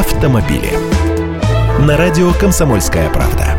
автомобили. На радио «Комсомольская правда».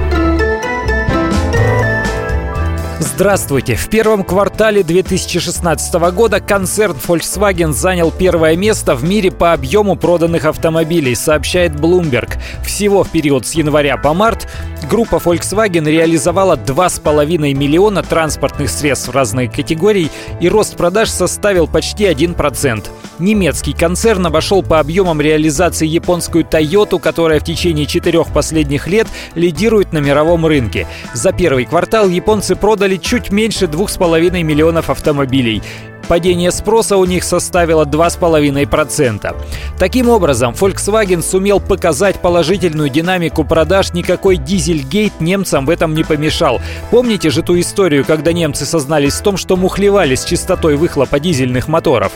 Здравствуйте! В первом квартале 2016 года концерн Volkswagen занял первое место в мире по объему проданных автомобилей, сообщает Bloomberg. Всего в период с января по март группа Volkswagen реализовала 2,5 миллиона транспортных средств разных категорий и рост продаж составил почти 1%. Немецкий концерн обошел по объемам реализации японскую Toyota, которая в течение четырех последних лет лидирует на мировом рынке. За первый квартал японцы продали чуть меньше 2,5 миллионов автомобилей. Падение спроса у них составило 2,5%. Таким образом, Volkswagen сумел показать положительную динамику продаж, никакой дизельгейт немцам в этом не помешал. Помните же ту историю, когда немцы сознались в том, что мухлевали с частотой выхлопа дизельных моторов?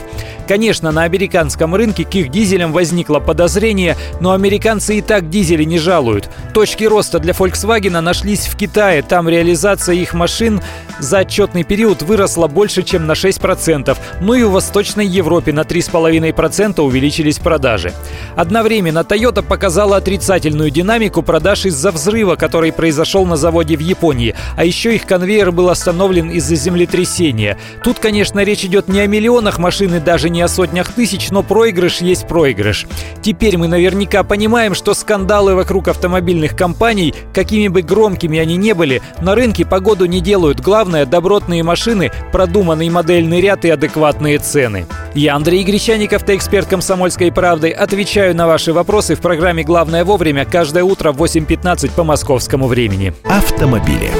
Конечно, на американском рынке к их дизелям возникло подозрение, но американцы и так дизели не жалуют. Точки роста для Volkswagen нашлись в Китае. Там реализация их машин за отчетный период выросла больше, чем на 6%. Ну и в Восточной Европе на 3,5% увеличились продажи. Одновременно Toyota показала отрицательную динамику продаж из-за взрыва, который произошел на заводе в Японии. А еще их конвейер был остановлен из-за землетрясения. Тут, конечно, речь идет не о миллионах машин и даже не о сотнях тысяч, но проигрыш есть проигрыш. Теперь мы наверняка понимаем, что скандалы вокруг автомобильных компаний, какими бы громкими они не были, на рынке погоду не делают. Главное – добротные машины, продуманный модельный ряд и адекватные цены. Я, Андрей Гречаник, автоэксперт «Комсомольской правды», отвечаю на ваши вопросы в программе «Главное вовремя» каждое утро в 8.15 по московскому времени. Автомобили.